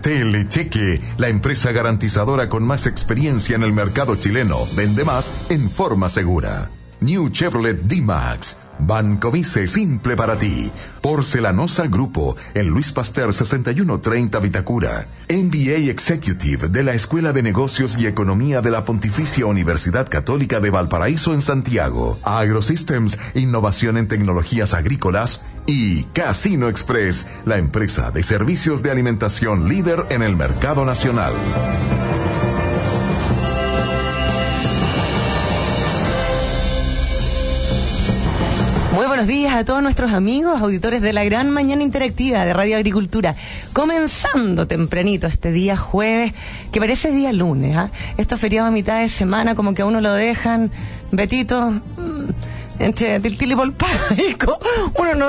Telecheque, la empresa garantizadora con más experiencia en el mercado chileno. Vende más en forma segura. New Chevrolet D-Max. Banco Vice simple para ti. Porcelanosa Grupo en Luis Pasteur 6130 Vitacura. MBA Executive de la Escuela de Negocios y Economía de la Pontificia Universidad Católica de Valparaíso en Santiago. AgroSystems, innovación en tecnologías agrícolas. Y Casino Express, la empresa de servicios de alimentación líder en el mercado nacional. Muy buenos días a todos nuestros amigos, auditores de la gran mañana interactiva de Radio Agricultura. Comenzando tempranito este día jueves, que parece día lunes, ¿ah? Esto feriado a mitad de semana, como que a uno lo dejan, Betito, mm, entre Tiltil y Polpaico, uno no...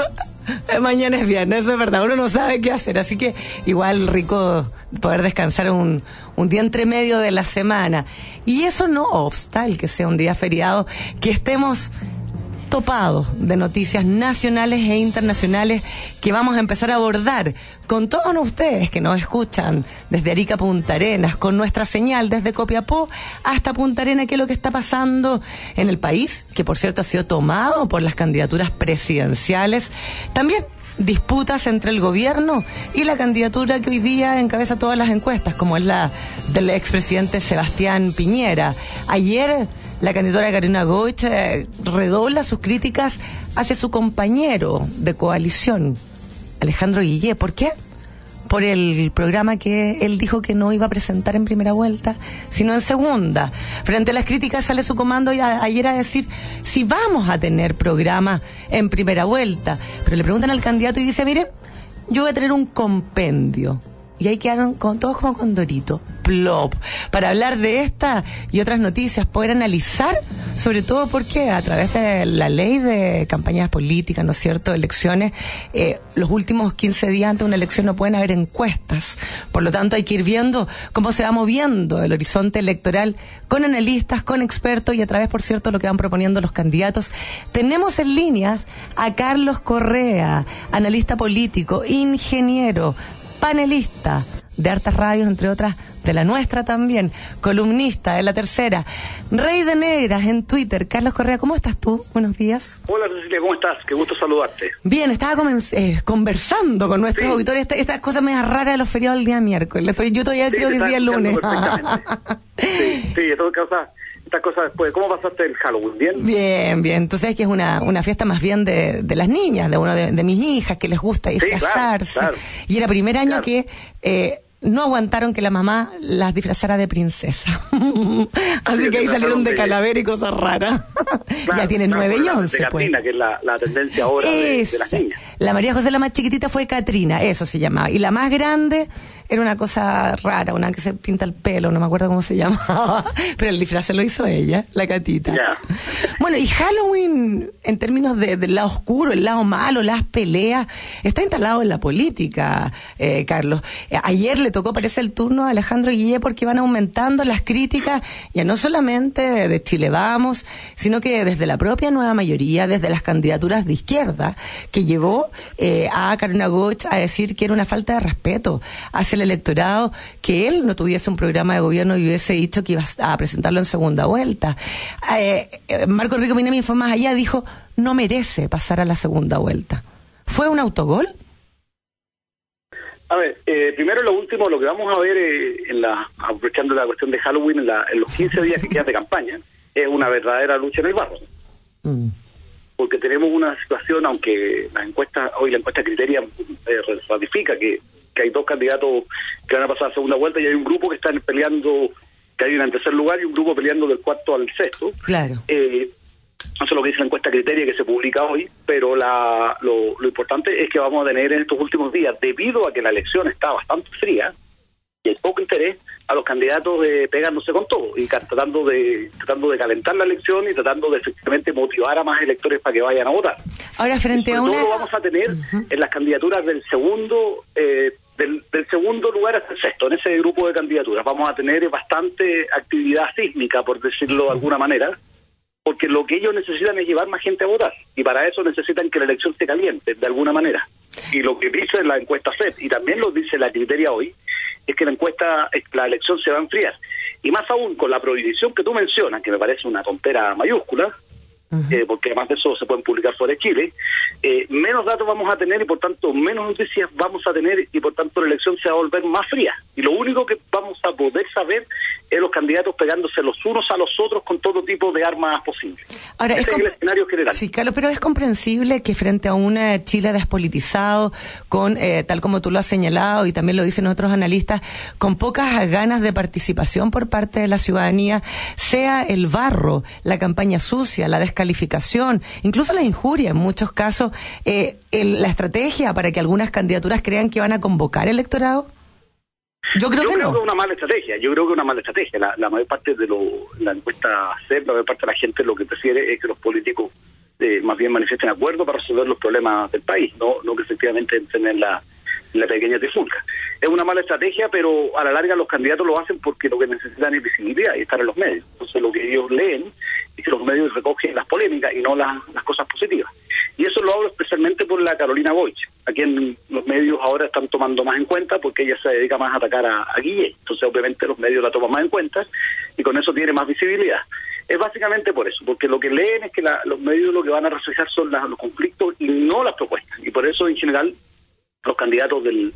Mañana es viernes, eso es verdad, uno no sabe qué hacer, así que igual rico poder descansar un, un día entre medio de la semana. Y eso no obsta el que sea un día feriado, que estemos topados de noticias nacionales e internacionales que vamos a empezar a abordar con todos ustedes que nos escuchan desde Arica Punta Arenas, con nuestra señal desde Copiapó hasta Punta Arenas, qué es lo que está pasando en el país, que por cierto ha sido tomado por las candidaturas presidenciales. También disputas entre el gobierno y la candidatura que hoy día encabeza todas las encuestas, como es la del expresidente Sebastián Piñera. Ayer la candidatura Karina Goich eh, redobla sus críticas hacia su compañero de coalición, Alejandro Guillé. ¿Por qué? Por el programa que él dijo que no iba a presentar en primera vuelta, sino en segunda. Frente a las críticas sale su comando y a- ayer a decir si vamos a tener programa en primera vuelta. Pero le preguntan al candidato y dice, miren, yo voy a tener un compendio. Y ahí quedaron con, todos como con Dorito, plop, para hablar de esta y otras noticias, poder analizar, sobre todo porque a través de la ley de campañas políticas, ¿no es cierto?, elecciones, eh, los últimos 15 días antes de una elección no pueden haber encuestas. Por lo tanto, hay que ir viendo cómo se va moviendo el horizonte electoral con analistas, con expertos y a través, por cierto, lo que van proponiendo los candidatos. Tenemos en líneas a Carlos Correa, analista político, ingeniero, panelista de hartas radios, entre otras de la nuestra también, columnista de la tercera, Rey de Negras en Twitter. Carlos Correa, ¿cómo estás tú? Buenos días. Hola Cecilia, ¿cómo estás? Qué gusto saludarte. Bien, estaba eh, conversando con nuestros Sí. auditores esta- estas cosas medio raras de los feriados del día miércoles. Estoy- yo todavía Sí, creo que es día lunes. Sí, sí, estas cosas, estas cosas después. ¿Cómo pasaste el Halloween? ¿Bien? Bien, bien. Tú sabes que es una, una fiesta más bien de, de las niñas, de uno de, de mis hijas, que les gusta disfrazarse. claro. Y era primer año Claro. que eh, no aguantaron que la mamá las disfrazara de princesa. Así Sí, que ahí salieron de calavera y cosas raras. Claro, ya tienen nueve y once, pues. Catrina, que es la, la tendencia ahora de, de las niñas. La María José, la más chiquitita, fue Catrina, eso se llamaba. Y la más grande era una cosa rara, una que se pinta el pelo, no me acuerdo cómo se llamaba. Pero el disfraz se lo hizo ella, la catita. Ya. Bueno, y Halloween, en términos de- del lado oscuro, el lado malo, las peleas, está instalado en la política, eh, Carlos. Eh, ayer le tocó, parece, el turno a Alejandro Guillé porque van aumentando las críticas, ya no solamente de, de Chile Vamos, sino que desde la propia nueva mayoría, desde las candidaturas de izquierda, que llevó eh, a Carolina Goch a decir que era una falta de respeto hacia el electorado, que él no tuviese un programa de gobierno y hubiese dicho que iba a presentarlo en segunda vuelta. Eh, eh, Marco Enrique Minemi fue más allá, dijo, no merece pasar a la segunda vuelta. ¿Fue un autogol? A ver, eh, primero lo último, lo que vamos a ver eh, en la, aprovechando la cuestión de Halloween en, la- en los 15 días que quedan de campaña, es una verdadera lucha en el barro. Mm. porque tenemos una situación, aunque la encuesta, hoy la encuesta criteria eh, ratifica que, que hay dos candidatos que van a pasar a segunda vuelta y hay un grupo que están peleando, que hay una en tercer lugar y un grupo peleando del cuarto al sexto. Claro. Eh, eso es lo que dice la encuesta criteria que se publica hoy, pero la, lo, lo importante es que vamos a tener en estos últimos días, debido a que la elección está bastante fría, y hay poco interés a los candidatos de pegándose con todo y tratando de tratando de calentar la elección y tratando de efectivamente motivar a más electores para que vayan a votar. Ahora frente a una lo vamos a tener en las candidaturas del segundo eh, del, segundo lugar hasta el sexto, en ese grupo de candidaturas vamos a tener bastante actividad sísmica, por decirlo de alguna manera, porque lo que ellos necesitan es llevar más gente a votar y para eso necesitan que la elección se caliente de alguna manera. Y lo que dice la encuesta CEP y también lo dice la criteria hoy es que la encuesta, la elección se va a enfriar. Y más aún con la prohibición que tú mencionas, que me parece una tontera mayúscula, eh, porque además de eso se pueden publicar fuera de Chile, eh, menos datos vamos a tener y por tanto menos noticias vamos a tener y por tanto la elección se va a volver más fría. Y lo único que vamos a poder saber es los candidatos pegándose los unos a los otros con todo tipo de armas posibles. Ahora, Ese es, el escenario general. Sí, Carlos, pero es comprensible que frente a un Chile despolitizado, con, eh, tal como tú lo has señalado y también lo dicen otros analistas, con pocas ganas de participación por parte de la ciudadanía, sea el barro, la campaña sucia, la descalificación, incluso la injuria en muchos casos, eh, la estrategia para que algunas candidaturas crean que van a convocar electorado? Yo creo, que, es una mala estrategia. Yo creo que es una mala estrategia. La, mayor parte de lo, la encuesta CEP, la mayor parte de la gente lo que prefiere es que los políticos eh, más bien manifiesten acuerdo para resolver los problemas del país, no, no que efectivamente entren en la, la pequeña trifulca. Es una mala estrategia, pero a la larga los candidatos lo hacen porque lo que necesitan es visibilidad y estar en los medios. Entonces lo que ellos leen es que los medios recogen las polémicas y no las, las cosas positivas. Y eso lo hablo especialmente por la Carolina Boich, a quien los medios ahora están tomando más en cuenta porque ella se dedica más a atacar a, Guille. Entonces, obviamente, los medios la toman más en cuenta y con eso tiene más visibilidad. Es básicamente por eso, porque lo que leen es que los medios lo que van a reflejar son los conflictos y no las propuestas. Y por eso, en general, los candidatos del,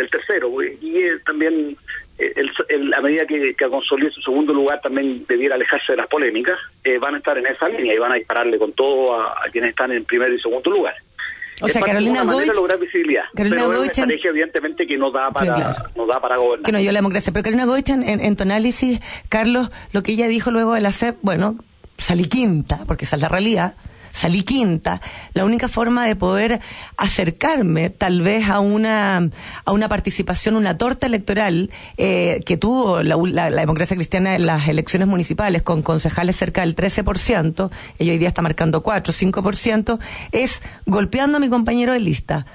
del tercero, y también el, a medida que, que consolide su segundo lugar también debiera alejarse de las polémicas, eh, van a estar en esa línea y van a dispararle con todo a, quienes están en primer y segundo lugar. O sea, Carolina Goich, lograr visibilidad. Carolina pero Goich, es una estrategia, evidentemente, que no da para, no da para gobernar. Que no yo la democracia. Pero Carolina Goich, en, en, tu análisis, Carlos, lo que ella dijo luego de la CEP, bueno, salí quinta, porque esa es la realidad, salí quinta, la única forma de poder acercarme tal vez a una, a una participación, una torta electoral eh, que tuvo la, democracia cristiana en las elecciones municipales con concejales cerca del 13%, ella hoy día está marcando 4, 5%, es golpeando a mi compañero de lista.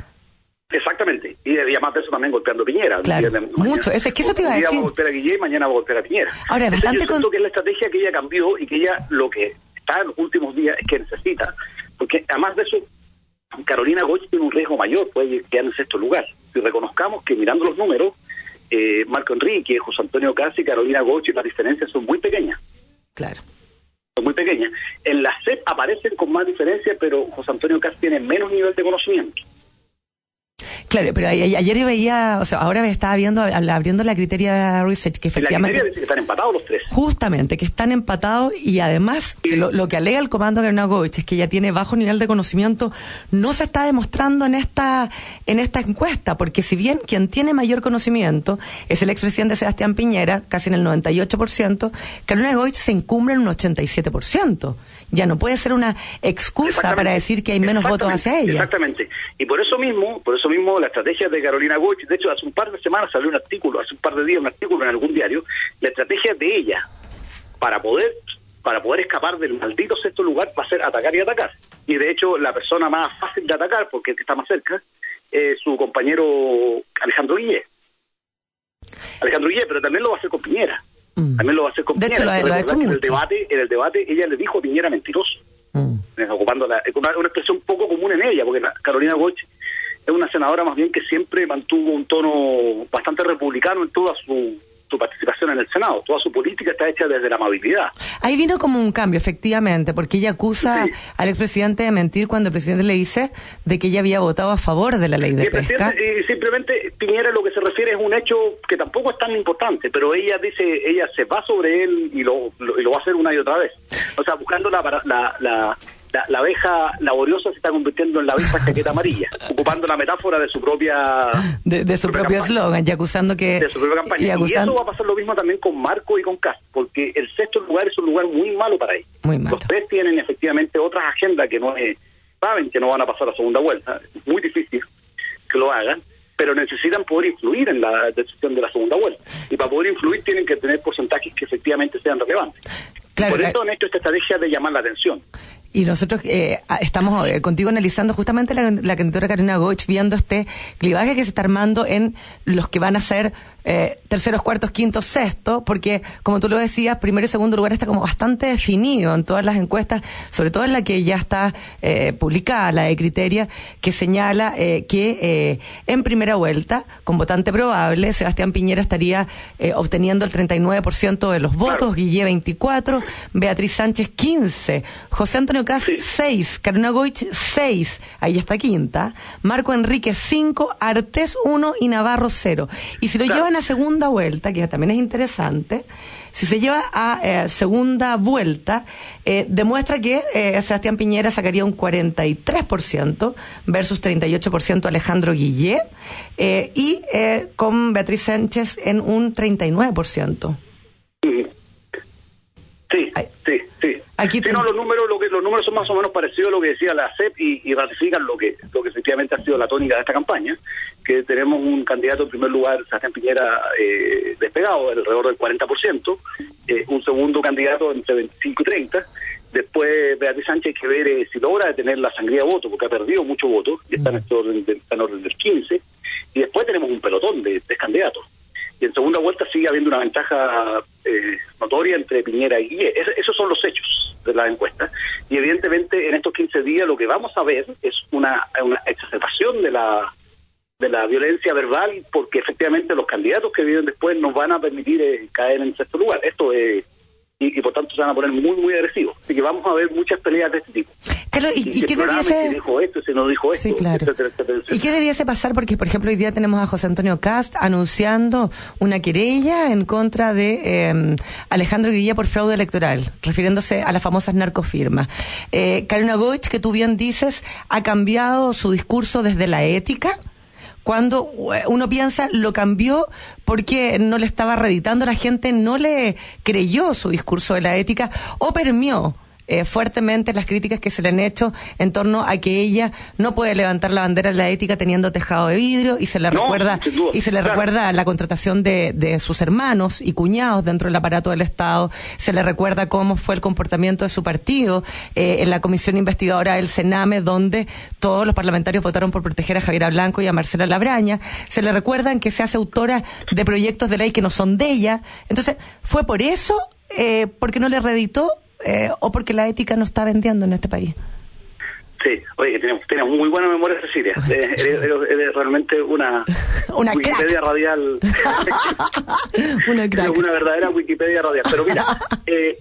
Exactamente. Y, además de eso también golpeando a Piñera. Claro, mucho. Es, que eso te iba a decir. va a golpear a Guillén, mañana va a golpear a Piñera. Ahora, bastante yo que es la estrategia que ella cambió y que ella lo que está en los últimos días es que necesita, porque además de eso, Carolina Goich tiene un riesgo mayor, puede quedar en sexto lugar. Si reconozcamos que mirando los números, eh, Marco Enrique, José Antonio Casi, Carolina Goich, las diferencias son muy pequeñas. Claro. Son muy pequeñas. En la CEP aparecen con más diferencia, pero José Antonio Casi tiene menos nivel de conocimiento. Claro, pero ayer yo veía, o sea, ahora me estaba viendo, abriendo la criteria research, que efectivamente... La criteria dice que están empatados los tres. Justamente, que están empatados y además lo, que alega el comando Goich es que ella tiene bajo nivel de conocimiento, no se está demostrando en esta, en esta encuesta, porque si bien quien tiene mayor conocimiento es el expresidente Sebastián Piñera, casi en el 98%, Carolina Goich se encumbra en un 87% ya no puede ser una excusa para decir que hay menos votos hacia ella. Exactamente. Y por eso mismo, por eso mismo la estrategia de Carolina Goich, de hecho hace un par de semanas salió un artículo, hace un par de días un artículo en algún diario, la estrategia de ella para poder para poder escapar del maldito sexto lugar va a ser atacar y atacar. Y de hecho la persona más fácil de atacar, porque el que está más cerca, es su compañero Alejandro Guille. Alejandro Guille, pero también lo va a hacer con Piñera. Mm. También lo va a hacer con de Piñera. Hecho, lo, hecho en, el debate, en el debate ella le dijo a Piñera mentiroso. Mm. Ocupando la, una, una, expresión poco común en ella, porque Carolina Goch es una senadora más bien que siempre mantuvo un tono bastante republicano en toda su su participación en el Senado. Toda su política está hecha desde la amabilidad. Ahí vino como un cambio, efectivamente, porque ella acusa al expresidente de mentir cuando el presidente le dice de que ella había votado a favor de la ley de pesca. Y simplemente Piñera lo que se refiere es un hecho que tampoco es tan importante, pero ella dice, ella se va sobre él y lo, y lo va a hacer una y otra vez. O sea, buscando la, la, la la, abeja laboriosa se está convirtiendo en la abeja chaqueta amarilla, ocupando la metáfora de su propia... De, su propio eslogan y acusando que... De su propia campaña. Y, eso va a pasar lo mismo también con Marco y con Cas, porque el sexto lugar es un lugar muy malo para ellos. Los tres tienen efectivamente otras agendas que no es, saben que no van a pasar a segunda vuelta, es muy difícil que lo hagan, pero necesitan poder influir en la decisión de la segunda vuelta. Y para poder influir tienen que tener porcentajes que efectivamente sean relevantes. Por eso han hecho esta estrategia de llamar la atención. Y nosotros eh, estamos eh, contigo analizando justamente la, la candidatura Karina Goich, viendo este clivaje que se está armando en los que van a ser eh, terceros, cuartos, quintos, sexto, porque como tú lo decías, primero y segundo lugar está como bastante definido en todas las encuestas, sobre todo en la que ya está eh, publicada, la de Criteria, que señala eh, que eh, en primera vuelta, con votante probable, Sebastián Piñera estaría eh, obteniendo el 39% de los votos, Guille 24, Beatriz Sánchez 15, José Antonio Cas 6, Carolina Goich 6, ahí está quinta, Marco Enrique 5, Artés 1 y Navarro 0. Y si lo llevan a segunda vuelta, que también es interesante, si se lleva a eh, segunda vuelta, eh, demuestra que eh, Sebastián Piñera sacaría un 43% versus 38% Alejandro Guillé y con Beatriz Sánchez en un 39%. Sí, sí, sí. Aquí sí, no, los números, lo que, los números son más o menos parecidos a lo que decía la CEP y, ratifican lo que, lo que efectivamente ha sido la tónica de esta campaña, que tenemos un candidato en primer lugar, Sebastián Piñera, eh, despegado, alrededor del 40%, eh, un segundo candidato entre 25 y 30, después Beatriz Sánchez hay que ver eh, si logra detener la sangría de voto, porque ha perdido mucho voto, y está en, este orden, en orden del 15, y después tenemos un pelotón de, de candidatos y en segunda vuelta sigue habiendo una ventaja eh, notoria entre Piñera y Guille. esos son los hechos de la encuesta. Y evidentemente en estos 15 días lo que vamos a ver es una, una exacerbación de la de la violencia verbal porque efectivamente los candidatos que vienen después nos van a permitir eh, caer en sexto lugar. Esto es y, por tanto se van a poner muy, muy agresivos. Así que vamos a ver muchas peleas de este tipo. ¿y, qué debiese... dijo esto, si no dijo esto, ¿Y qué debiese pasar? Porque, por ejemplo, hoy día tenemos a José Antonio Cast anunciando una querella en contra de em, Alejandro Guilla por fraude electoral, refiriéndose a las famosas narcofirmas. Eh, Karina Goich, que tú bien dices, ha cambiado su discurso desde la ética cuando eh, uno piensa lo cambió porque no le estaba reeditando, la gente no le creyó su discurso de la ética o permió eh, fuertemente las críticas que se le han hecho en torno a que ella no puede levantar la bandera de la ética teniendo tejado de vidrio y se le recuerda y se le recuerda la contratación de, de, sus hermanos y cuñados dentro del aparato del Estado se le recuerda cómo fue el comportamiento de su partido eh, en la comisión investigadora del Sename donde todos los parlamentarios votaron por proteger a Javiera Blanco y a Marcela Labraña se le recuerdan que se hace autora de proyectos de ley que no son de ella. Entonces fue por eso eh, porque no le reeditó eh, o porque la ética no está vendiendo en este país. Sí, oye, tienes, muy buena memoria, Cecilia. eres, realmente una, una Wikipedia radial. una crack. Una verdadera Wikipedia radial. Pero mira, eh,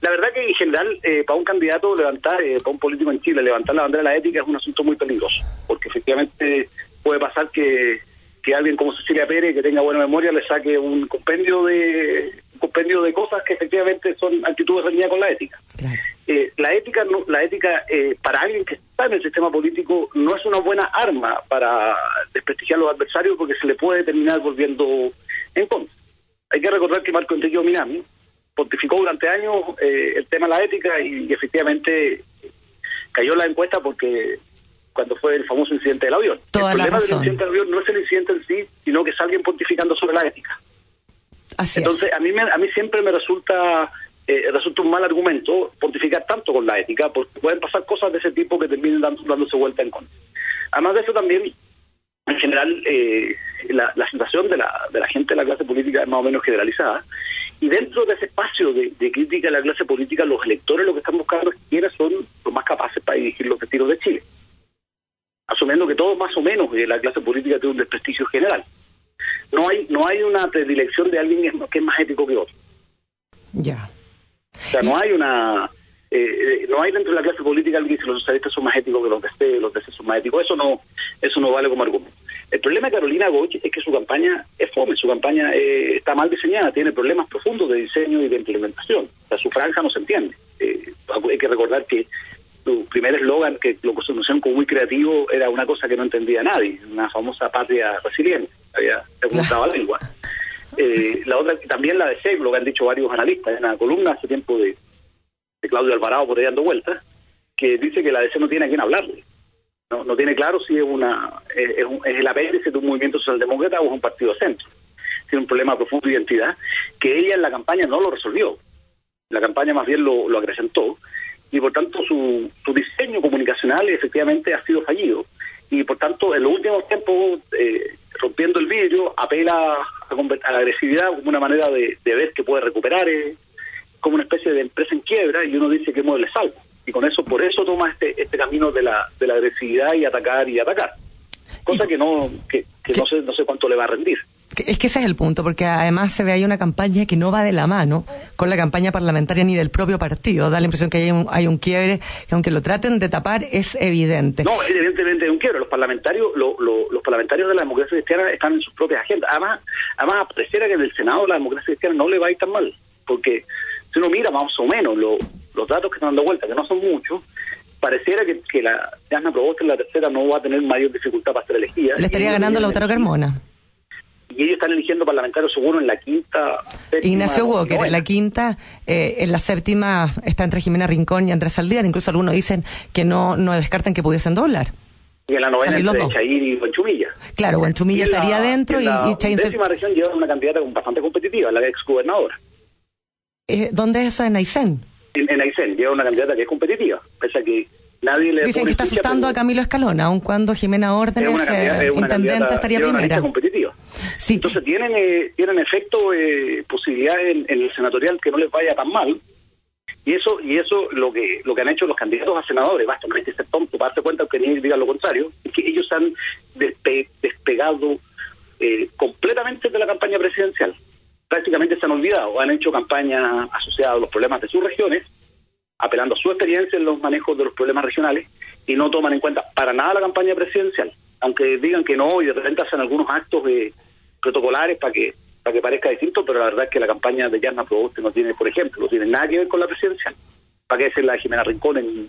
la verdad que en general, eh, para un candidato levantar, eh, para un político en Chile, levantar la bandera de la ética es un asunto muy peligroso. Porque efectivamente puede pasar que, que alguien como Cecilia Pérez, que tenga buena memoria, le saque un compendio de compendio de cosas que efectivamente son actitudes reñidas con la ética. Eh, la ética, no, la ética eh, para alguien que está en el sistema político no es una buena arma para desprestigiar a los adversarios porque se le puede terminar volviendo en contra. Hay que recordar que Marco Enrique Minami pontificó durante años eh, el tema de la ética y, efectivamente cayó la encuesta porque cuando fue el famoso incidente del avión. el problema del incidente del avión no es el incidente en sí, sino que es alguien pontificando sobre la ética. Entonces, a mí a mí siempre me resulta eh, resulta un mal argumento pontificar tanto con la ética, porque pueden pasar cosas de ese tipo que terminen dándose vuelta en contra. Además de eso también, en general, eh, la, la situación de la, de la gente de la clase política es más o menos generalizada, y dentro de ese espacio de, crítica a la clase política, los electores lo que están buscando es quiénes son los más capaces para dirigir los destinos de Chile. Asumiendo que todos más o menos de la clase política tiene un desprestigio general no hay no hay una predilección de alguien que es más ético que otro. Ya. O sea, no hay una eh, eh, no hay dentro de la clase política alguien que dice los socialistas son más éticos que los de este, los de este son más éticos. Eso no eso no vale como argumento. El problema de Carolina Goch es que su campaña es fome, su campaña eh, está mal diseñada, tiene problemas profundos de diseño y de implementación. O sea, su franja no se entiende. hay que recordar que su primer eslogan, que lo conocieron como muy creativo, era una cosa que no entendía nadie, una famosa patria resiliente había preguntado la lengua. Eh, la otra, también la de SEG, lo que han dicho varios analistas, en la columna hace tiempo de, Claudio Alvarado por ahí dando vueltas, que dice que la DC no tiene a quién hablarle. No, no tiene claro si es una es, es el apéndice de un movimiento socialdemócrata o es un partido de centro. Tiene un problema profundo de identidad que ella en la campaña no lo resolvió. La campaña más bien lo, lo acrecentó y por tanto su, su diseño comunicacional efectivamente ha sido fallido. Y por tanto, en los últimos tiempos, eh, rompiendo el vidrio, apela a, la agresividad como una manera de, ver que puede recuperar, eh, como una especie de empresa en quiebra, y uno dice que mueve salvo. Y con eso, por eso toma este, este camino de la, de la agresividad y atacar y atacar. Cosa que no, que, no sé, no sé cuánto le va a rendir. Es que ese es el punto, porque además se ve ahí una campaña que no va de la mano con la campaña parlamentaria ni del propio partido. Da la impresión que hay un, hay un quiebre que aunque lo traten de tapar es evidente. No, evidentemente hay un quiebre. Los parlamentarios, los parlamentarios de la democracia cristiana están en sus propias agendas. Además, además pareciera que en el Senado la democracia cristiana no le va a ir tan mal, porque si uno mira más o menos los datos que están dando vuelta, que no son muchos, pareciera que, que la Diana Proboste en la tercera no va a tener mayor dificultad para ser elegida. Le estaría ganando Lautaro Carmona y ellos están eligiendo parlamentarios seguro en la quinta. Ignacio Walker, en la quinta, eh, en la séptima está entre Jimena Rincón y Andrés Aldear. Incluso algunos dicen que no, no descartan que pudiesen doblar. Y en la novena entre Chair y Buenchumilla. Claro, Buenchumilla estaría dentro y, y Chair... En la región lleva una candidata bastante competitiva, la ex gobernadora. Eh, ¿Dónde es eso? ¿En Aysén? En, en Aysén, lleva una candidata que es competitiva, pese a que Dicen que está asustando a Camilo Escalona, aun cuando Jimena Órdenes, eh, intendente, estaría primera. competitiva. Sí. Entonces tienen eh, tienen efecto eh, posibilidades en, el senatorial que no les vaya tan mal. Y eso y eso lo que lo que han hecho los candidatos a senadores, basta no hay que ser tonto para darse cuenta que ni digan lo contrario, es que ellos han despegado eh, completamente de la campaña presidencial. Prácticamente se han olvidado, han hecho campaña asociada a los problemas de sus regiones apelando a su experiencia en los manejos de los problemas regionales y no toman en cuenta para nada la campaña presidencial, aunque digan que no y de repente hacen algunos actos de protocolares para que para que parezca distinto, pero la verdad es que la campaña de Yarna Proboste no tiene, por ejemplo, no tiene nada que ver con la presidencial. ¿Para qué es la de Jimena Rincón en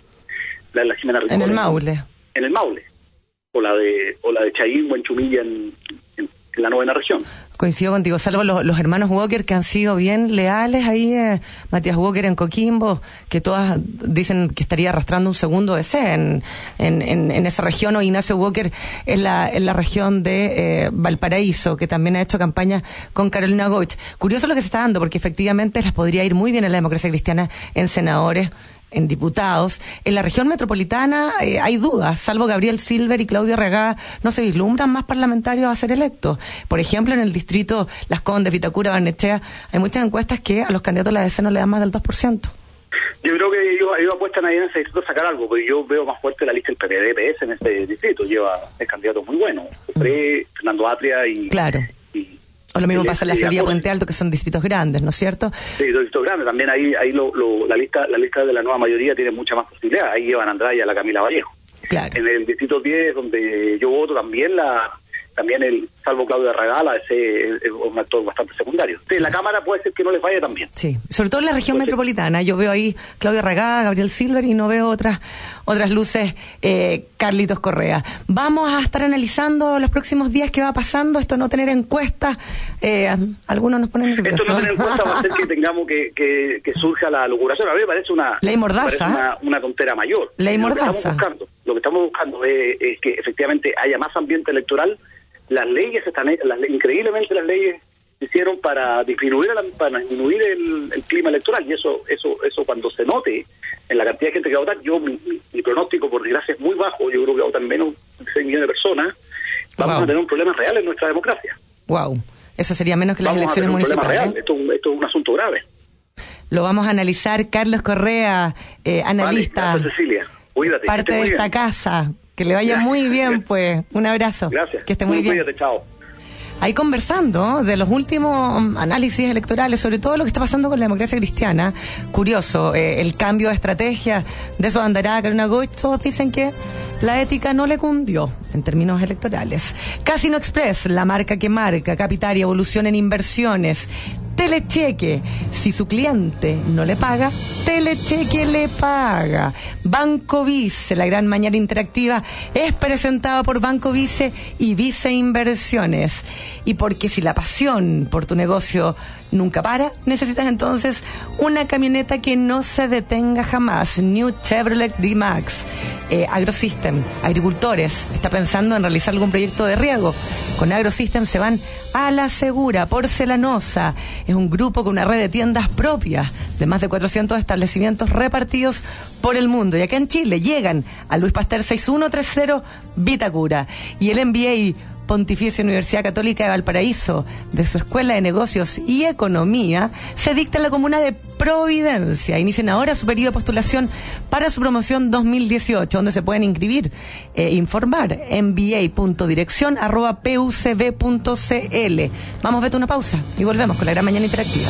la, Jimena Rincón en el Maule? En, el Maule. O la de o la de Chayín o en Chumilla la novena región. Coincido contigo, salvo los, hermanos Walker que han sido bien leales ahí, eh, Matías Walker en Coquimbo, que todas dicen que estaría arrastrando un segundo DC en, esa región, o Ignacio Walker en la, en la región de eh, Valparaíso, que también ha hecho campaña con Carolina Goich. Curioso lo que se está dando, porque efectivamente les podría ir muy bien en la democracia cristiana en senadores en diputados. En la región metropolitana eh, hay dudas, salvo Gabriel Silver y Claudio Regá, no se vislumbran más parlamentarios a ser electos. Por ejemplo, en el distrito Las Condes, Vitacura, Barnechea, hay muchas encuestas que a los candidatos de la DC no le dan más del 2%. Yo creo que ellos, ellos apuestan ahí en ese distrito a sacar algo, porque yo veo más fuerte la lista del PPD-PS en ese distrito. Lleva el candidato muy bueno, mm. Fernando Atria y, claro. O lo mismo pasa en la Florida Puente Alto, que son distritos grandes, ¿no es cierto? Sí, distritos grandes. También ahí, ahí lo, la lista la lista de la nueva mayoría tiene mucha más posibilidad. Ahí llevan a Andrade y a la Camila Vallejo. Claro. En el distrito 10, donde yo voto, también la también el salvo Claudio Regala ese es un actor bastante secundario. En la Cámara puede ser que no les vaya tan bien. Sí, sobre todo en la región metropolitana. Yo veo ahí Claudia Regala, Gabriel Silver y no veo otras otras luces, eh, Carlitos Correa. Vamos a estar analizando los próximos días qué va pasando, esto no tener encuestas, eh, algunos nos ponen nerviosos. Esto no tener encuestas va a hacer que tengamos que, que, surja la locuración. A mí me parece una, Ley Mordaza. una, tontera mayor. Ley Mordaza. Lo que estamos buscando, lo que estamos buscando es, es que efectivamente haya más ambiente electoral las leyes están las, increíblemente las leyes se hicieron para disminuir para disminuir el, clima electoral y eso eso eso cuando se note en la cantidad de gente que va a votar yo mi, pronóstico por desgracia es muy bajo yo creo que votan menos de 6 millones de personas vamos a tener un problema real en nuestra democracia. Wow eso sería menos que las elecciones municipales esto, esto es un asunto grave. Lo vamos a analizar Carlos Correa eh, analista. Cecilia. Cuídate, parte de esta casa que le vaya muy bien, pues. Un abrazo. Gracias. Que esté muy, bien. chao. Ahí conversando de los últimos análisis electorales, sobre todo lo que está pasando con la democracia cristiana. Curioso, eh, el cambio de estrategia, de eso andará Carolina Goich, todos dicen que la ética no le cundió en términos electorales. Casino Express, la marca que marca, capital y evolución en inversiones. Telecheque. Si su cliente no le paga, Telecheque le paga. Banco Vice, la gran mañana interactiva, es presentada por Banco Vice y Vice Inversiones. Y porque si la pasión por tu negocio nunca para, necesitas entonces una camioneta que no se detenga jamás. New Chevrolet D-Max. Eh, AgroSystem, agricultores, está pensando en realizar algún proyecto de riego. Con AgroSystem se van a la segura, porcelanosa. Es un grupo con una red de tiendas propias de más de 400 establecimientos repartidos por el mundo. Y acá en Chile llegan a Luis Pasteur 6130 Vitacura. Y el MBA Pontificia Universidad Católica de Valparaíso, de su Escuela de Negocios y Economía, se dicta en la comuna de Providencia. Inician ahora su periodo de postulación para su promoción 2018, donde se pueden inscribir e informar mba.dirección.pucb.cl. Vamos, vete una pausa y volvemos con la gran mañana interactiva.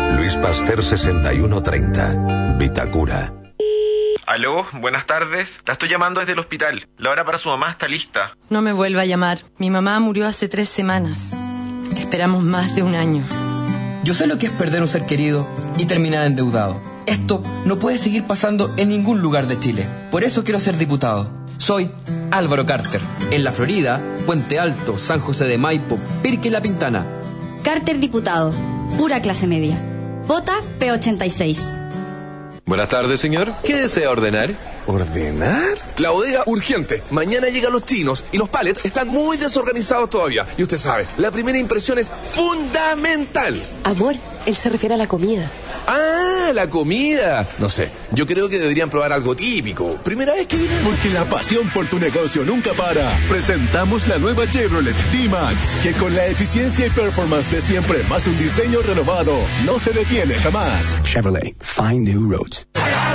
Luis Pasteur 6130, Vitacura. Aló, buenas tardes. La estoy llamando desde el hospital. La hora para su mamá está lista. No me vuelva a llamar. Mi mamá murió hace tres semanas. Esperamos más de un año. Yo sé lo que es perder un ser querido y terminar endeudado. Esto no puede seguir pasando en ningún lugar de Chile. Por eso quiero ser diputado. Soy Álvaro Carter. En la Florida, Puente Alto, San José de Maipo, Pirque y La Pintana. Carter diputado. Pura clase media. Vota P86. Buenas tardes, señor. ¿Qué desea ordenar? ¿Ordenar? La bodega urgente. Mañana llegan los chinos y los palets están muy desorganizados todavía. Y usted sabe, la primera impresión es fundamental. Amor, él se refiere a la comida. Ah, la comida. No sé, yo creo que deberían probar algo típico. Primera vez que vienen. Porque la pasión por tu negocio nunca para. Presentamos la nueva Chevrolet D-Max, que con la eficiencia y performance de siempre, más un diseño renovado, no se detiene jamás. Chevrolet, find new roads.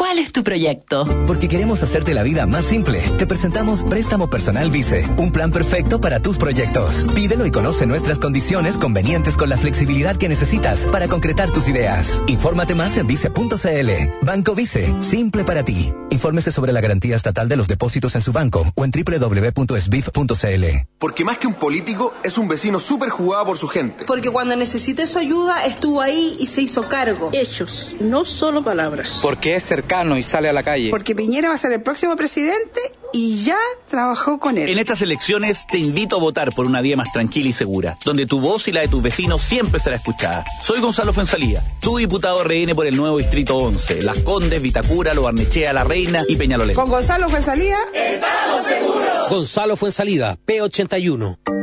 ¿Cuál es tu proyecto? Porque queremos hacerte la vida más simple. Te presentamos Préstamo Personal Vice, un plan perfecto para tus proyectos. Pídelo y conoce nuestras condiciones convenientes con la flexibilidad que necesitas para concretar tus ideas. Infórmate más en vice.cl. Banco Vice, simple para ti. Infórmese sobre la garantía estatal de los depósitos en su banco o en www.sbif.cl. Porque más que un político, es un vecino súper jugado por su gente. Porque cuando necesité su ayuda, estuvo ahí y se hizo cargo. Hechos, no solo palabras. Porque es cercano y sale a la calle. Porque Piñera va a ser el próximo presidente y ya trabajó con él. En estas elecciones te invito a votar por una vía más tranquila y segura, donde tu voz y la de tus vecinos siempre será escuchada. Soy Gonzalo Fuensalía, tu diputado RN por el nuevo Distrito 11, Las Condes, Vitacura, Lo Barnechea, La Reina y Peñalolén. Con Gonzalo Fuensalía, ¡estamos seguros! Gonzalo Fuensalida, P81.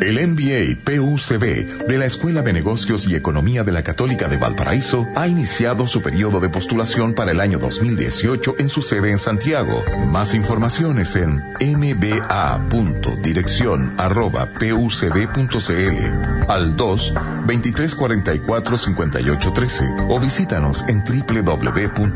El MBA PUCB de la Escuela de Negocios y Economía de la Católica de Valparaíso ha iniciado su periodo de postulación para el año 2018 en su sede en Santiago. Más informaciones en mba.dirección.pucb.cl al 2 2344 5813 o visítanos en www.mbapucb.cl.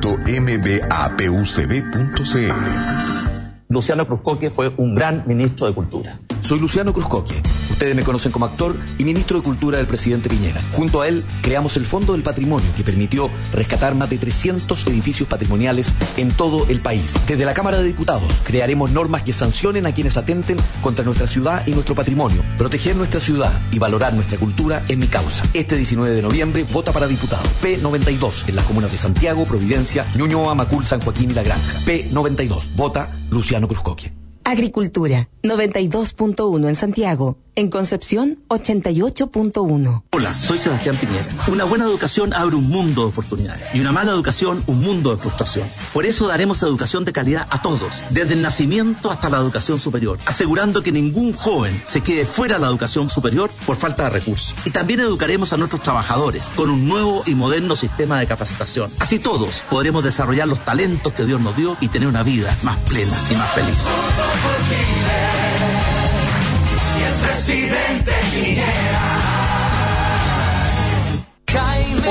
Luciano Cruzcoque fue un gran ministro de Cultura. Soy Luciano Cruzcoque. Ustedes me conocen como actor y ministro de Cultura del presidente Piñera. Junto a él creamos el Fondo del Patrimonio que permitió rescatar más de 300 edificios patrimoniales en todo el país. Desde la Cámara de Diputados crearemos normas que sancionen a quienes atenten contra nuestra ciudad y nuestro patrimonio. Proteger nuestra ciudad y valorar nuestra cultura es mi causa. Este 19 de noviembre vota para diputado. P92 en las comunas de Santiago, Providencia, Ñuñoa, Macul, San Joaquín y La Granja. P92. Vota Luciano Cruzcoque. Agricultura, 92.1 en Santiago, En Concepción, 88.1. Hola, soy Sebastián Piñera. Una buena educación abre un mundo de oportunidades y una mala educación un mundo de frustración. Por eso daremos educación de calidad a todos, desde el nacimiento hasta la educación superior, asegurando que ningún joven se quede fuera de la educación superior por falta de recursos. Y también educaremos a nuestros trabajadores con un nuevo y moderno sistema de capacitación. Así todos podremos desarrollar los talentos que Dios nos dio y tener una vida más plena y más feliz.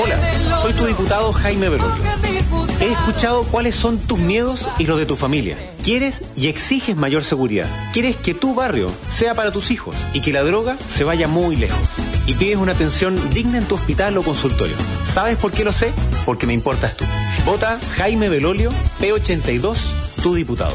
Hola, soy tu diputado Jaime Belolio. He escuchado cuáles son tus miedos y los de tu familia. Quieres y exiges mayor seguridad. Quieres que tu barrio sea para tus hijos y que la droga se vaya muy lejos. Y pides una atención digna en tu hospital o consultorio. ¿Sabes por qué lo sé? Porque me importas tú. Vota Jaime Belolio, P82, tu diputado,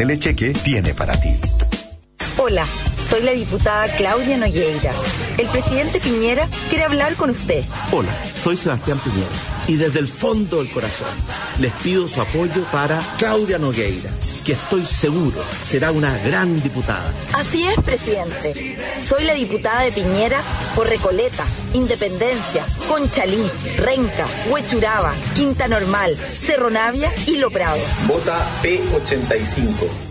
Telecheque tiene para ti. Hola, soy la diputada Claudia Nogueira. El presidente Piñera quiere hablar con usted. Hola, soy Sebastián Piñera y desde el fondo del corazón les pido su apoyo para Claudia Nogueira, que estoy seguro será una gran diputada. Así es, presidente. Soy la diputada de Piñera por Recoleta, Independencia, Conchalí, Renca, Huechuraba, Quinta Normal, Cerro Navia y Lo Prado. Vota P85.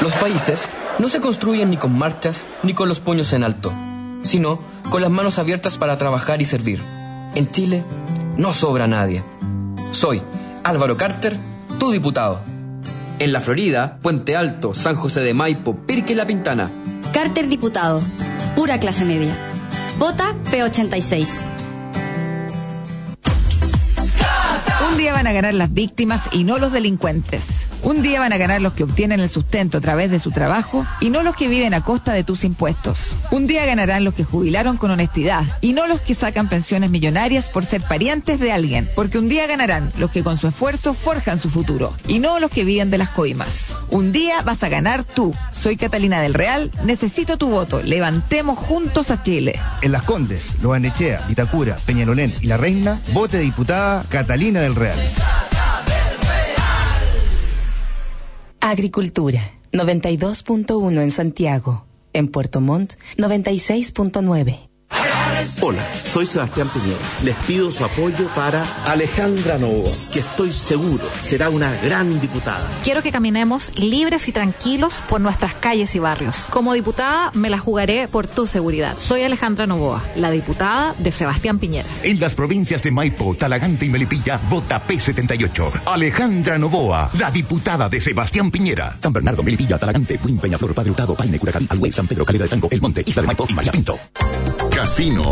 Los países no se construyen ni con marchas ni con los puños en alto, sino con las manos abiertas para trabajar y servir. En Chile no sobra nadie. Soy Álvaro Carter, tu diputado. En la Florida, Puente Alto, San José de Maipo, Pirque y La Pintana. Carter diputado. Pura clase media. Vota P86. Día van a ganar las víctimas y no los delincuentes. Un día van a ganar los que obtienen el sustento a través de su trabajo y no los que viven a costa de tus impuestos. Un día ganarán los que jubilaron con honestidad y no los que sacan pensiones millonarias por ser parientes de alguien. Porque un día ganarán los que con su esfuerzo forjan su futuro y no los que viven de las coimas. Un día vas a ganar tú. Soy Catalina del Real, necesito tu voto. Levantemos juntos a Chile. En Las Condes, Loanechea, Vitacura, Peñalolén y La Reina, vote diputada Catalina del Real. Agricultura, 92.1 en Santiago. En Puerto Montt, 96.9. Hola, soy Sebastián Piñera. Les pido su apoyo para Alejandra Novoa, que estoy seguro será una gran diputada. Quiero que caminemos libres y tranquilos por nuestras calles y barrios. Como diputada me la jugaré por tu seguridad. Soy Alejandra Novoa, la diputada de Sebastián Piñera. En las provincias de Maipo, Talagante y Melipilla, vota P78. Alejandra Novoa, la diputada de Sebastián Piñera. San Bernardo, Melipilla, Talagante, Buin, Peñaflor, Padre Hurtado, Paine, Curacaví, Alhuey, San Pedro, Calera de Tango, El Monte, Isla de Maipo y María Pinto. Casino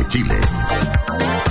Chile.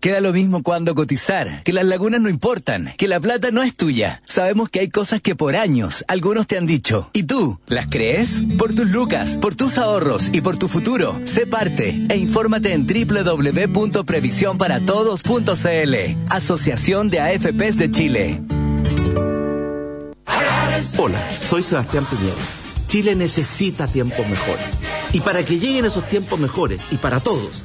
Queda lo mismo cuando cotizar, que las lagunas no importan, que la plata no es tuya. Sabemos que hay cosas que por años algunos te han dicho. ¿Y tú? ¿Las crees? Por tus lucas, por tus ahorros y por tu futuro. Sé parte e infórmate en www.previsionparatodos.cl. Asociación de AFPs de Chile. Hola, soy Sebastián Piñera. Chile necesita tiempos mejores. Y para que lleguen esos tiempos mejores, y para todos,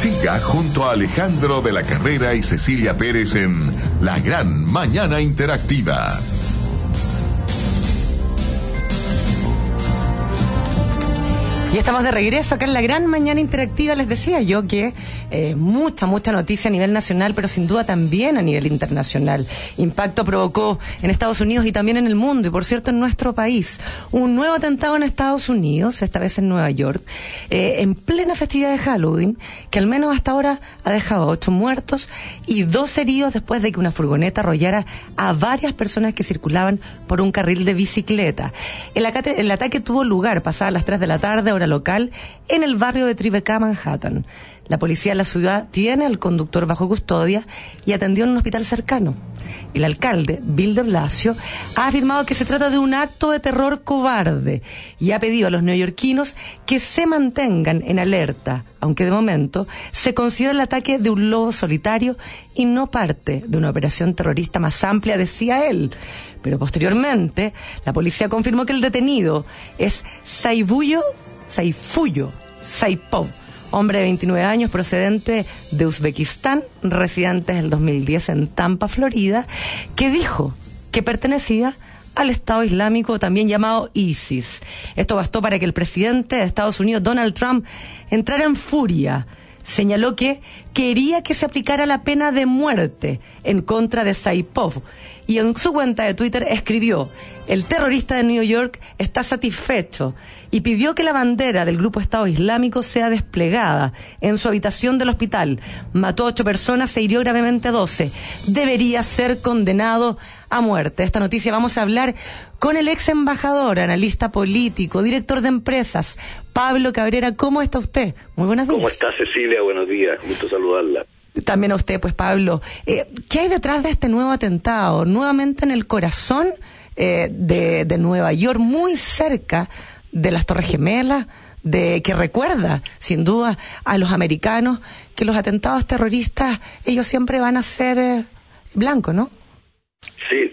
Siga junto a Alejandro de la Carrera y Cecilia Pérez en La Gran Mañana Interactiva. Y estamos de regreso acá en la gran mañana interactiva. Les decía yo que eh, mucha, mucha noticia a nivel nacional, pero sin duda también a nivel internacional. Impacto provocó en Estados Unidos y también en el mundo, y por cierto en nuestro país. Un nuevo atentado en Estados Unidos, esta vez en Nueva York, eh, en plena festividad de Halloween, que al menos hasta ahora ha dejado ocho muertos y dos heridos después de que una furgoneta arrollara a varias personas que circulaban por un carril de bicicleta. El, acate- el ataque tuvo lugar pasadas las 3 de la tarde, local, en el barrio de Tribeca, Manhattan. La policía de la ciudad tiene al conductor bajo custodia y atendió en un hospital cercano. El alcalde, Bill de Blasio, ha afirmado que se trata de un acto de terror cobarde y ha pedido a los neoyorquinos que se mantengan en alerta, aunque de momento se considera el ataque de un lobo solitario y no parte de una operación terrorista más amplia, decía él. Pero posteriormente, la policía confirmó que el detenido es Saibuyo, Saifuyo Saipov, hombre de 29 años procedente de Uzbekistán, residente desde el 2010 en Tampa, Florida, que dijo que pertenecía al Estado Islámico, también llamado ISIS. Esto bastó para que el presidente de Estados Unidos, Donald Trump, entrara en furia. Señaló que quería que se aplicara la pena de muerte en contra de Saipov. Y en su cuenta de Twitter escribió, el terrorista de New York está satisfecho y pidió que la bandera del grupo Estado Islámico sea desplegada en su habitación del hospital. Mató a ocho personas, se hirió gravemente a doce. Debería ser condenado a muerte. Esta noticia vamos a hablar con el ex embajador, analista político, director de empresas, Pablo Cabrera. ¿Cómo está usted? Muy buenos días. ¿Cómo está Cecilia? Buenos días, gusto saludarla. También a usted, pues Pablo. Eh, ¿Qué hay detrás de este nuevo atentado? Nuevamente en el corazón eh, de, de Nueva York, muy cerca de las Torres Gemelas, de que recuerda, sin duda, a los americanos que los atentados terroristas, ellos siempre van a ser eh, blancos, ¿no? Sí,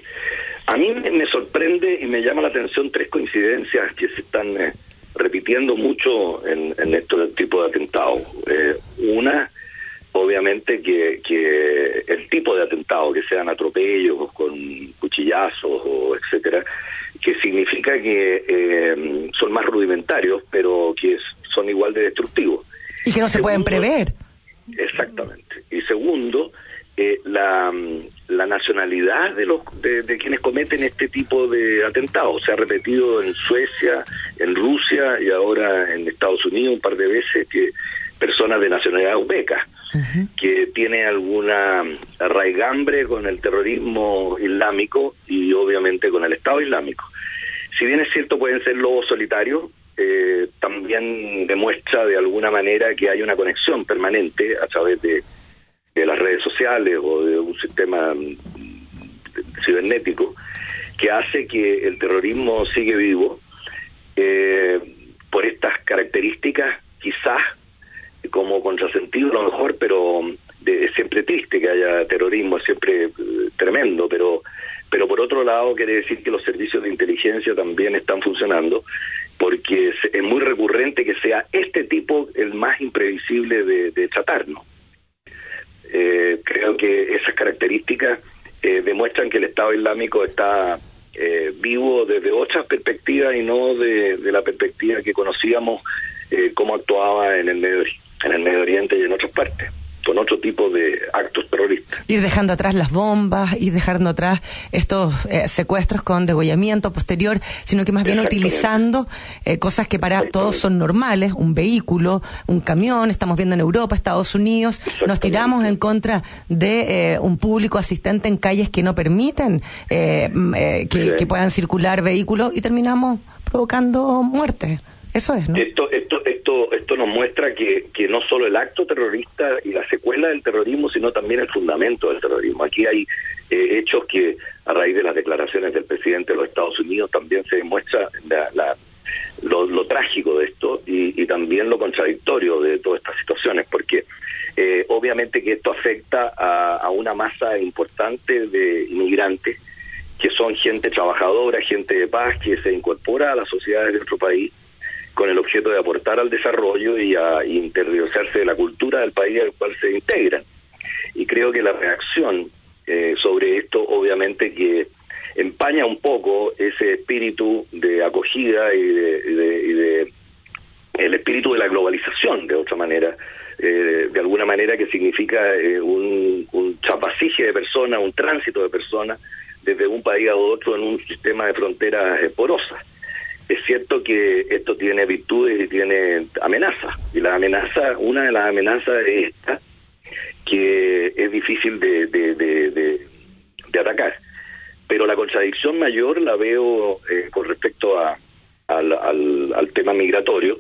a mí me, sorprende y me llama la atención tres coincidencias que se están eh, repitiendo mucho en, en este tipo de atentados. Eh, una, obviamente que, que el tipo de atentado, que sean atropellos con cuchillazos o etcétera, que significa que eh, son más rudimentarios, pero que son igual de destructivos. Y que no se pueden prever. Exactamente. Y segundo, eh, la, la nacionalidad de los de, de quienes cometen este tipo de atentados. Se ha repetido en Suecia, en Rusia y ahora en Estados Unidos un par de veces que personas de nacionalidad uzbeca que tiene alguna arraigambre con el terrorismo islámico y obviamente con el Estado Islámico. Si bien es cierto pueden ser lobos solitarios, eh, también demuestra de alguna manera que hay una conexión permanente a través de, las redes sociales o de un sistema mm, cibernético que hace que el terrorismo sigue vivo eh, por estas características quizás como contrasentido a lo mejor, pero de, siempre triste que haya terrorismo, es siempre eh, tremendo, pero pero por otro lado quiere decir que los servicios de inteligencia también están funcionando, porque es, es muy recurrente que sea este tipo el más imprevisible de, de tratarnos. Eh, creo que esas características eh, demuestran que el Estado Islámico está eh, vivo desde otras perspectivas y no de, la perspectiva que conocíamos eh, cómo actuaba en el Medio Oriente en el Medio Oriente y en otras partes con otro tipo de actos terroristas. Ir dejando atrás las bombas, ir dejando atrás estos eh, secuestros con degollamiento posterior, sino que más bien utilizando eh, cosas que para todos son normales, un vehículo, un camión, estamos viendo en Europa, Estados Unidos, nos tiramos en contra de eh, un público asistente en calles que no permiten eh, que, que puedan circular vehículos y terminamos provocando muertes. Esto, esto, esto, esto nos muestra que, que no solo el acto terrorista y la secuela del terrorismo, sino también el fundamento del terrorismo. Aquí hay eh, hechos que, a raíz de las declaraciones del presidente de los Estados Unidos, también se demuestra la, la, lo, trágico de esto y, también lo contradictorio de todas estas situaciones, porque eh, obviamente que esto afecta a, a una masa importante de inmigrantes que son gente trabajadora, gente de paz, que se incorpora a las sociedades de nuestro país con el objeto de aportar al desarrollo y a interiorizarse de la cultura del país al cual se integran. Y creo que la reacción eh, sobre esto, obviamente, que empaña un poco ese espíritu de acogida y de, y de, y de el espíritu de la globalización, de otra manera, eh, de alguna manera que significa eh, un, un de personas, un tránsito de personas desde un país a otro en un sistema de fronteras porosas es cierto que esto tiene virtudes y tiene amenazas. Y la amenaza, una de las amenazas es esta, que es difícil de, atacar. Pero la contradicción mayor la veo eh, con respecto a, al, al, al, tema migratorio,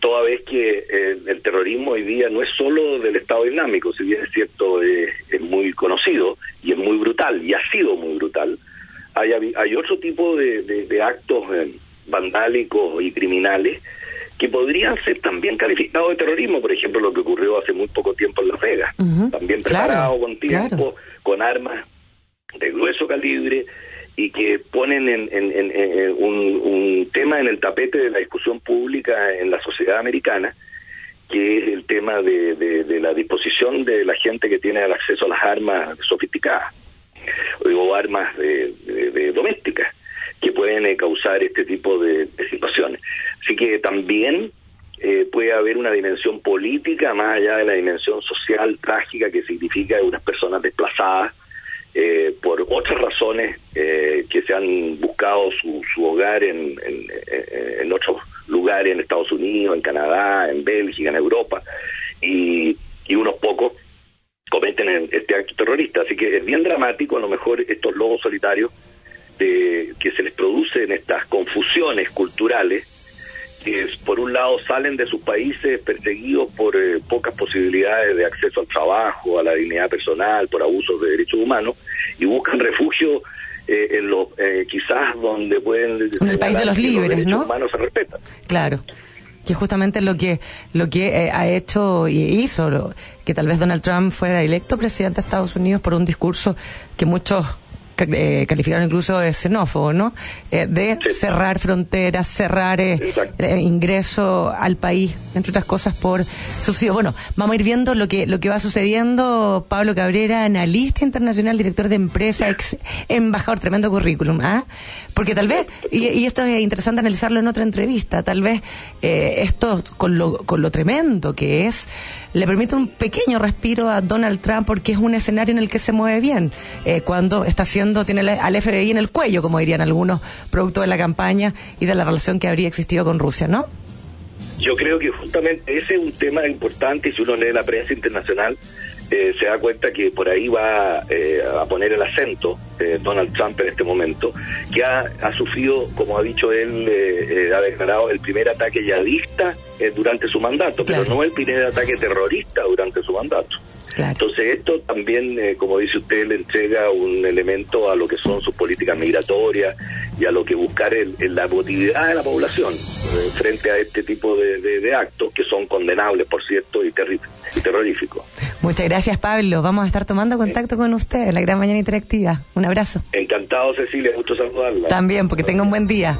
toda vez que eh, el terrorismo hoy día no es solo del Estado Islámico, si bien es cierto, eh, es muy conocido y es muy brutal, y ha sido muy brutal, hay, hay otro tipo de, de actos vandálicos y criminales que podrían ser también calificados de terrorismo, por ejemplo, lo que ocurrió hace muy poco tiempo en Las Vegas, uh -huh. también preparado claro, con tiempo, claro. con armas de grueso calibre y que ponen en, en, en, en un, un, tema en el tapete de la discusión pública en la sociedad americana, que es el tema de, de, de la disposición de la gente que tiene el acceso a las armas sofisticadas o armas de, de domésticas que pueden eh, causar este tipo de, situaciones. Así que también eh, puede haber una dimensión política más allá de la dimensión social trágica que significa unas personas desplazadas eh, por otras razones eh, que se han buscado su, su hogar en, en, en, otros lugares, en Estados Unidos, en Canadá, en Bélgica, en Europa, y, y unos pocos cometen este acto terrorista. Así que es bien dramático, a lo mejor estos lobos solitarios de, que se les producen estas confusiones culturales que por un lado salen de sus países perseguidos por eh, pocas posibilidades de acceso al trabajo, a la dignidad personal, por abusos de derechos humanos y buscan refugio eh, en los eh, quizás donde pueden en el país de los libres, los ¿no? humanos se respetan. Claro que justamente lo que lo que eh, ha hecho y hizo lo, que tal vez Donald Trump fuera electo presidente de Estados Unidos por un discurso que muchos eh, calificaron incluso de xenófobo, ¿no? Eh, de sí. cerrar fronteras, cerrar eh, ingreso al país, entre otras cosas por subsidio. Bueno, vamos a ir viendo lo que lo que va sucediendo. Pablo Cabrera, analista internacional, director de empresa, ex embajador, tremendo currículum, ¿ah? Porque tal vez, y, y, esto es interesante analizarlo en otra entrevista, tal vez esto con lo, con lo tremendo que es, le permite un pequeño respiro a Donald Trump porque es un escenario en el que se mueve bien cuando está haciendo tiene al FBI en el cuello, como dirían algunos, producto de la campaña y de la relación que habría existido con Rusia, ¿no? Yo creo que justamente ese es un tema importante y si uno lee la prensa internacional eh, se da cuenta que por ahí va eh, a poner el acento eh, Donald Trump en este momento, que ha, ha sufrido, como ha dicho él, eh, ha declarado el primer ataque yadista durante su mandato, claro. pero no el primer ataque terrorista durante su mandato. Claro. Entonces esto también, eh, como dice usted, le entrega un elemento a lo que son sus políticas migratorias y a lo que buscar el, el la emotividad de la población eh, frente a este tipo de, de, de, actos que son condenables, por cierto, y, y terroríficos. Muchas gracias, Pablo. Vamos a estar tomando contacto con usted en la Gran Mañana Interactiva. Un abrazo. Encantado, Cecilia, gusto saludarla. También, porque tenga un buen día.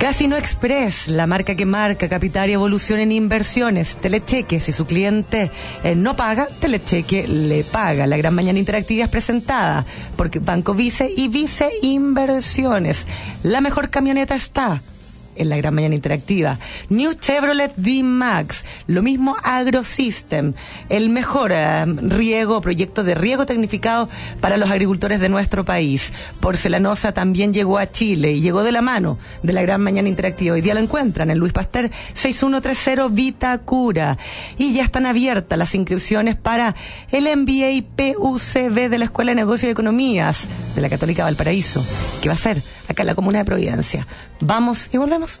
Casino Express, la marca que marca capital y evolución en inversiones. Telecheque, si su cliente eh, no paga, Telecheque le paga. La gran mañana interactiva es presentada por Banco Vice y Vice Inversiones. La mejor camioneta está en la gran mañana interactiva. New Chevrolet D-Max, lo mismo AgroSystem, el mejor eh, riego, proyecto de riego tecnificado para los agricultores de nuestro país. Porcelanosa también llegó a Chile y llegó de la mano de la gran mañana interactiva. Hoy día lo encuentran en Luis Pasteur 6130 Vitacura. Y ya están abiertas las inscripciones para el MBA PUCB de la Escuela de Negocios y Economías de la Católica Valparaíso, que va a ser acá en la Comuna de Providencia. Vamos y volvemos.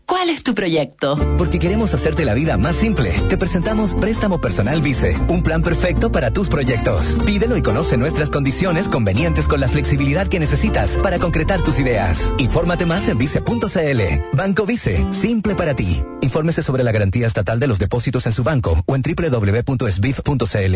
¿Cuál es tu proyecto? Porque queremos hacerte la vida más simple. Te presentamos Préstamo Personal Vice, un plan perfecto para tus proyectos. Pídelo y conoce nuestras condiciones convenientes con la flexibilidad que necesitas para concretar tus ideas. Infórmate más en vice.cl. Banco Vice, simple para ti. Infórmese sobre la garantía estatal de los depósitos en su banco o en www.sbif.cl.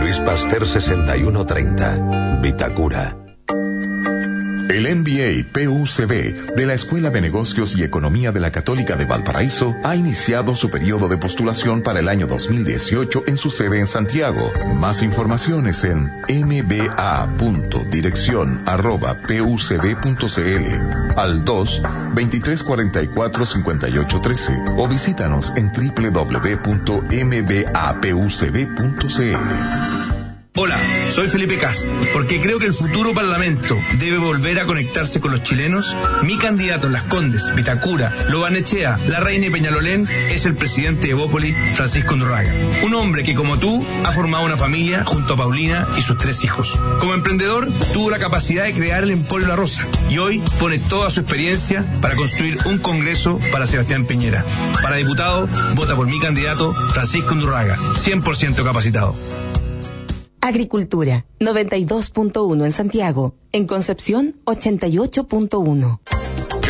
Luis Pasteur 6130, Vitacura. El MBA PUCB de la Escuela de Negocios y Economía de la Católica de Valparaíso ha iniciado su periodo de postulación para el año 2018 en su sede en Santiago. Más informaciones en mba.dirección@pucb.cl al 2 2344 5813 o visítanos en www.mbapucb.cl. Hola, soy Felipe Cast. Porque creo que el futuro Parlamento debe volver a conectarse con los chilenos, mi candidato en Las Condes, Vitacura, Lobanechea, La Reina y Peñalolén es el presidente de Bópoli, Francisco Ndurraga. Un hombre que, como tú, ha formado una familia junto a Paulina y sus tres hijos. Como emprendedor, tuvo la capacidad de crear el Emporio La Rosa y hoy pone toda su experiencia para construir un congreso para Sebastián Piñera. Para diputado, vota por mi candidato, Francisco Ndurraga, 100% capacitado. Agricultura, 92.1 en Santiago. En Concepción, 88.1.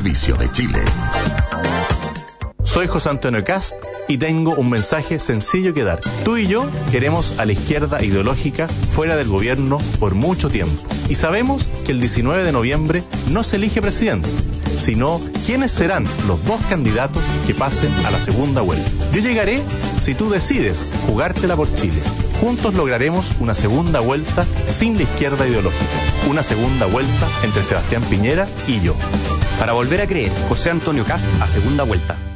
de Chile. Soy José Antonio Cast y tengo un mensaje sencillo que dar. Tú y yo queremos a la izquierda ideológica fuera del gobierno por mucho tiempo. Y sabemos que el 19 de noviembre no se elige presidente, sino quiénes serán los dos candidatos que pasen a la segunda vuelta. Yo llegaré si tú decides jugártela por Chile. Juntos lograremos una segunda vuelta sin la izquierda ideológica. Una segunda vuelta entre Sebastián Piñera y yo. Para volver a creer, José Antonio Cast a segunda vuelta.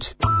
roads.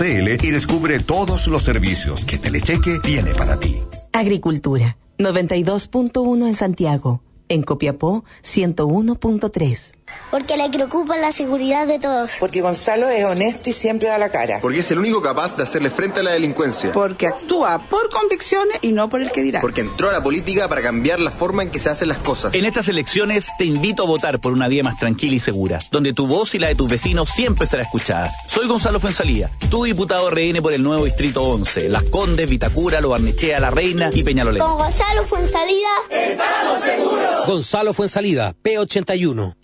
www.telecheque.cl y descubre todos los servicios que Telecheque tiene para ti. Agricultura, 92.1 en Santiago. En Copiapó, 101.3. Porque le preocupa la seguridad de todos. Porque Gonzalo es honesto y siempre da la cara. Porque es el único capaz de hacerle frente a la delincuencia. Porque actúa por convicciones y no por el que dirá. Porque entró a la política para cambiar la forma en que se hacen las cosas. En estas elecciones te invito a votar por una vía más tranquila y segura, donde tu voz y la de tus vecinos siempre será escuchada. Soy Gonzalo Fuensalía, tu diputado RN por el nuevo Distrito 11, Las Condes, Vitacura, Lo Barnechea, La Reina y Peñalolén. Con Gonzalo Fuensalida, estamos seguros. Gonzalo Fuensalida, P81.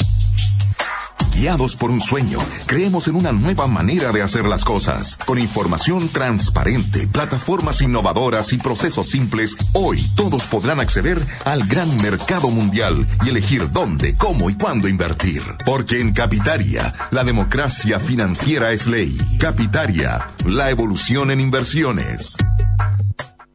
Guiados por un sueño, creemos en una nueva manera de hacer las cosas. Con información transparente, plataformas innovadoras y procesos simples, hoy todos podrán acceder al gran mercado mundial y elegir dónde, cómo y cuándo invertir. Porque en Capitaria, la democracia financiera es ley. Capitaria, la evolución en inversiones.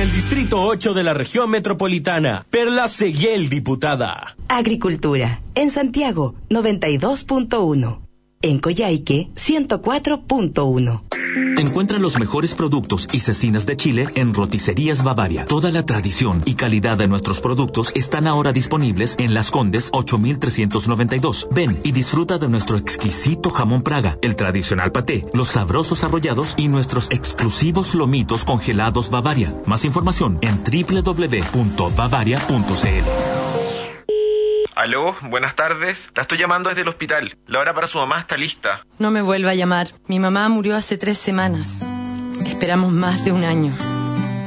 el distrito 8 de la región metropolitana, Perla Seguiel, diputada. Agricultura. En Santiago, 92.1. En Coyhaique, 104.1. Encuentra los mejores productos y cecinas de Chile en Roticerías Bavaria. Toda la tradición y calidad de nuestros productos están ahora disponibles en Las Condes 8392. Ven y disfruta de nuestro exquisito jamón Praga, el tradicional paté, los sabrosos arrollados y nuestros exclusivos lomitos congelados Bavaria. Más información en www.bavaria.cl. Aló, buenas tardes. La estoy llamando desde el hospital. La hora para su mamá está lista. No me vuelva a llamar. Mi mamá murió hace tres semanas. Esperamos más de un año.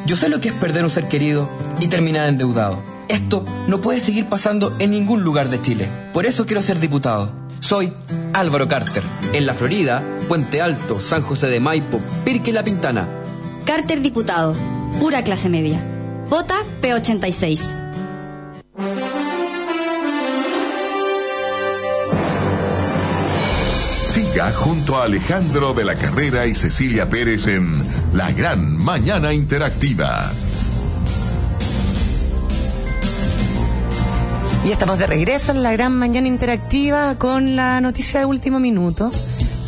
Yo sé lo que es perder un ser querido y terminar endeudado. Esto no puede seguir pasando en ningún lugar de Chile. Por eso quiero ser diputado. Soy Álvaro Carter. En la Florida, Puente Alto, San José de Maipo, Pirque y La Pintana. Carter diputado. Pura clase media. Vota P86. Junto a Alejandro de la Carrera y Cecilia Pérez en La Gran Mañana Interactiva. Y estamos de regreso en la gran mañana interactiva con la noticia de último minuto.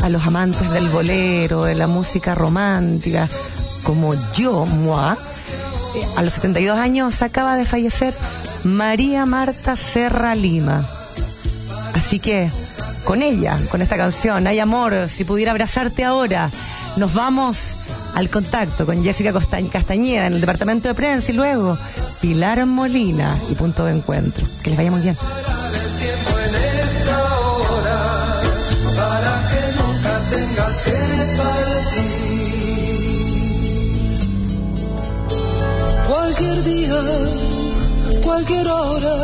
A los amantes del bolero, de la música romántica, como yo, moi, eh, a los 72 años acaba de fallecer María Marta Serra Lima. Así que con ella, con esta canción, Hay amor, si pudiera abrazarte ahora, nos vamos al contacto con Jessica Castañeda en el departamento de prensa y luego Pilar Molina y punto de encuentro. Que les vaya muy bien. Cualquier día, cualquier hora,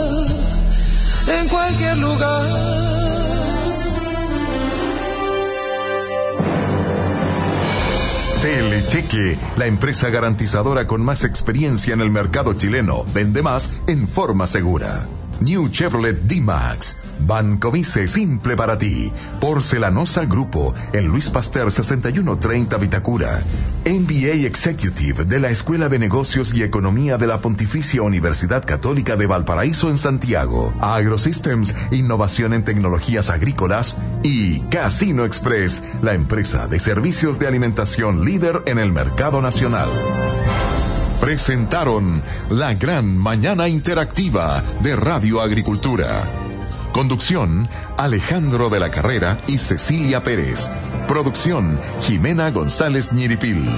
en cualquier lugar. Telecheque, la empresa garantizadora con más experiencia en el mercado chileno, vende más en forma segura. New Chevrolet D-Max Banco Vice Simple para ti. Porcelanosa Grupo en Luis Pasteur 6130 Vitacura. MBA Executive de la Escuela de Negocios y Economía de la Pontificia Universidad Católica de Valparaíso en Santiago. AgroSystems, innovación en tecnologías agrícolas. Y Casino Express, la empresa de servicios de alimentación líder en el mercado nacional presentaron la gran mañana interactiva de Radio Agricultura. Conducción, Alejandro de la Carrera y Cecilia Pérez. Producción, Jimena González Ñiripil.